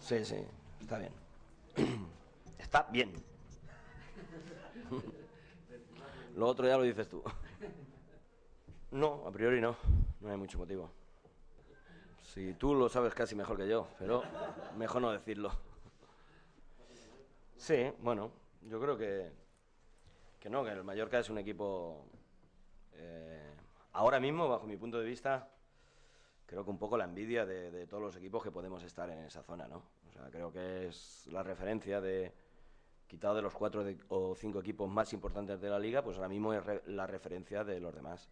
Sí, sí, está bien. Está bien. Lo otro ya lo dices tú. No, a priori no. No hay mucho motivo. Si tú lo sabes casi mejor que yo, pero mejor no decirlo. Sí, bueno, yo creo que, que no, que el Mallorca es un equipo, eh, ahora mismo, bajo mi punto de vista, creo que un poco la envidia de, todos los equipos que podemos estar en esa zona, ¿no? O sea, creo que es la referencia de, quitado de los cuatro o cinco equipos más importantes de la liga, pues ahora mismo es la referencia de los demás.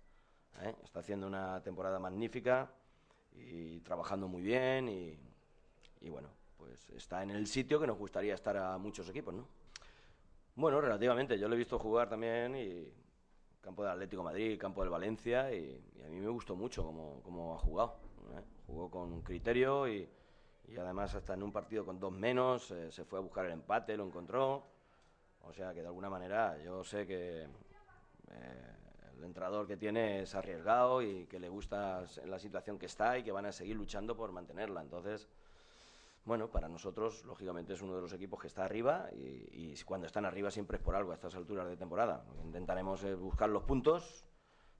¿eh? Está haciendo una temporada magnífica y trabajando muy bien y, bueno, pues está en el sitio que nos gustaría estar a muchos equipos, ¿no? Bueno, relativamente. Yo lo he visto jugar también y campo del Atlético Madrid, campo del Valencia y, a mí me gustó mucho cómo, ha jugado. ¿Eh? Jugó con criterio y, además hasta en un partido con dos menos eh, se fue a buscar el empate, lo encontró. O sea que de alguna manera yo sé que eh, el entrenador que tiene es arriesgado y que le gusta la situación que está y que van a seguir luchando por mantenerla. Entonces, bueno, para nosotros, lógicamente, es uno de los equipos que está arriba y, cuando están arriba siempre es por algo a estas alturas de temporada. Intentaremos buscar los puntos,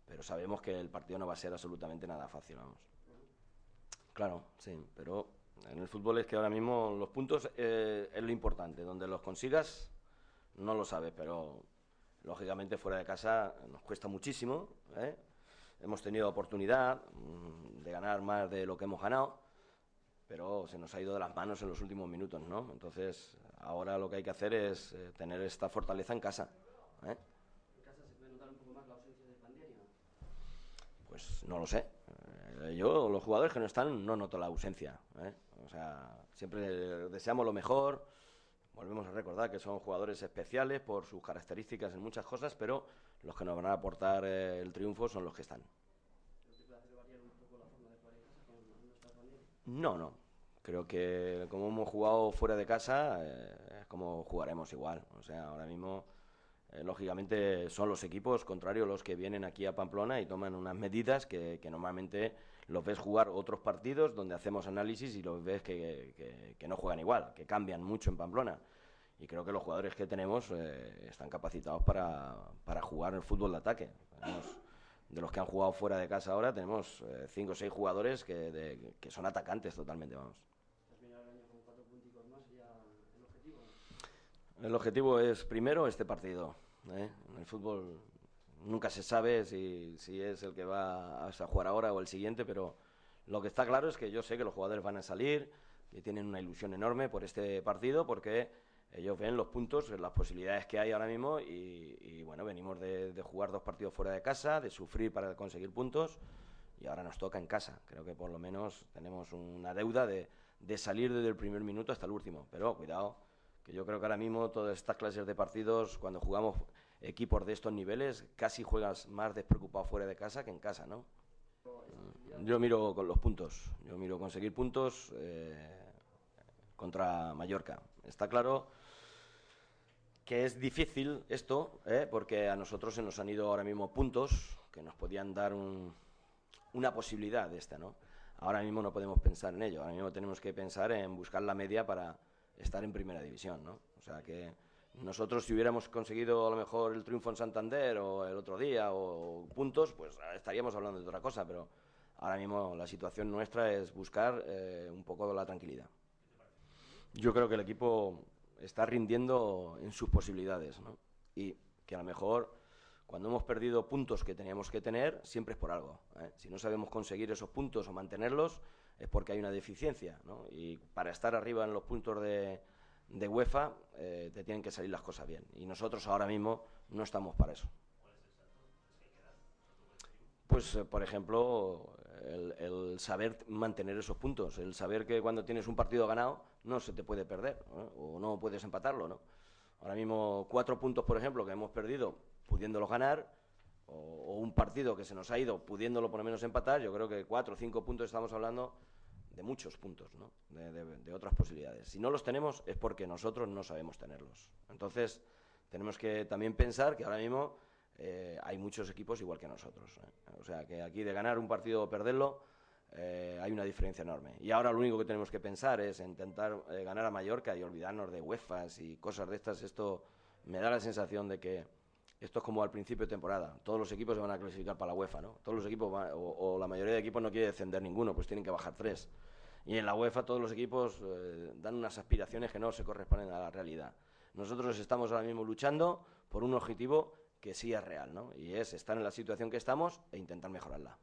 pero sabemos que el partido no va a ser absolutamente nada fácil, vamos. Claro, sí, pero en el fútbol es que ahora mismo los puntos eh, es lo importante. Donde los consigas, no lo sabes, pero Lógicamente fuera de casa nos cuesta muchísimo. ¿eh? Hemos tenido oportunidad mm, de ganar más de lo que hemos ganado, pero se nos ha ido de las manos en los últimos minutos, ¿no? Entonces ahora lo que hay que hacer es eh, tener esta fortaleza en casa. ¿En casa se puede notar un poco más la ausencia de Pandemia? Pues no lo sé. Yo, los jugadores que no están, no noto la ausencia. O sea, siempre deseamos lo mejor volvemos a recordar que son jugadores especiales por sus características en muchas cosas, pero los que nos van a aportar eh, el triunfo son los que están. No, no. Creo que como hemos jugado fuera de casa, eh, es como jugaremos igual. O sea, ahora mismo, eh, lógicamente, son los equipos contrarios los que vienen aquí a Pamplona y toman unas medidas que, normalmente los ves jugar otros partidos donde hacemos análisis y los ves que, no juegan igual, que cambian mucho en Pamplona. Y creo que los jugadores que tenemos eh, están capacitados para, para jugar el fútbol de ataque. de los que han jugado fuera de casa ahora, tenemos eh, cinco o seis jugadores que, que son atacantes totalmente, vamos. el objetivo? El objetivo es, primero, este partido. ¿eh? En el fútbol nunca se sabe si, es el que va a jugar ahora o el siguiente, pero lo que está claro es que yo sé que los jugadores van a salir, que tienen una ilusión enorme por este partido, porque ellos ven los puntos, las posibilidades que hay ahora mismo y, bueno, venimos de, jugar dos partidos fuera de casa, de sufrir para conseguir puntos y ahora nos toca en casa. Creo que por lo menos tenemos una deuda de, de salir desde el primer minuto hasta el último, pero cuidado yo creo que ahora mismo todas estas clases de partidos, cuando jugamos equipos de estos niveles, casi juegas más despreocupado fuera de casa que en casa, ¿no? Yo miro con los puntos, yo miro conseguir puntos eh, contra Mallorca. Está claro que es difícil esto, ¿eh? porque a nosotros se nos han ido ahora mismo puntos que nos podían dar una posibilidad de esta, ¿no? Ahora mismo no podemos pensar en ello, ahora mismo tenemos que pensar en buscar la media para estar en primera división, ¿no? O sea que nosotros si hubiéramos conseguido a lo mejor el triunfo en Santander o el otro día o puntos, pues estaríamos hablando de otra cosa, pero ahora mismo la situación nuestra es buscar eh, un poco la tranquilidad. Yo creo que el equipo está rindiendo en sus posibilidades, ¿no? Y que a lo mejor cuando hemos perdido puntos que teníamos que tener, siempre es por algo. ¿eh? Si no sabemos conseguir esos puntos o mantenerlos, es porque hay una deficiencia. ¿no? Y para estar arriba en los puntos de, de UEFA, eh, te tienen que salir las cosas bien. Y nosotros ahora mismo no estamos para eso. Pues, eh, por ejemplo, el, saber mantener esos puntos, el saber que cuando tienes un partido ganado no se te puede perder o no puedes empatarlo. ¿no? Ahora mismo cuatro puntos, por ejemplo, que hemos perdido pudiéndolo ganar, o, un partido que se nos ha ido pudiéndolo por lo menos empatar, yo creo que cuatro o cinco puntos estamos hablando de muchos puntos, ¿no? de, otras posibilidades. Si no los tenemos es porque nosotros no sabemos tenerlos. Entonces, tenemos que también pensar que ahora mismo eh, hay muchos equipos igual que nosotros. ¿eh? O sea, que aquí de ganar un partido o perderlo, eh, hay una diferencia enorme. Y ahora lo único que tenemos que pensar es intentar ganar a Mallorca y olvidarnos de UEFA y cosas de estas. Esto me da la sensación de que esto es como al principio de temporada. Todos los equipos se van a clasificar para la UEFA, ¿no? Todos los equipos, o, la mayoría de equipos no quiere descender ninguno, pues tienen que bajar tres. Y en la UEFA todos los equipos eh, dan unas aspiraciones que no se corresponden a la realidad. Nosotros estamos ahora mismo luchando por un objetivo que sí es real, ¿no? Y es estar en la situación que estamos e intentar mejorarla.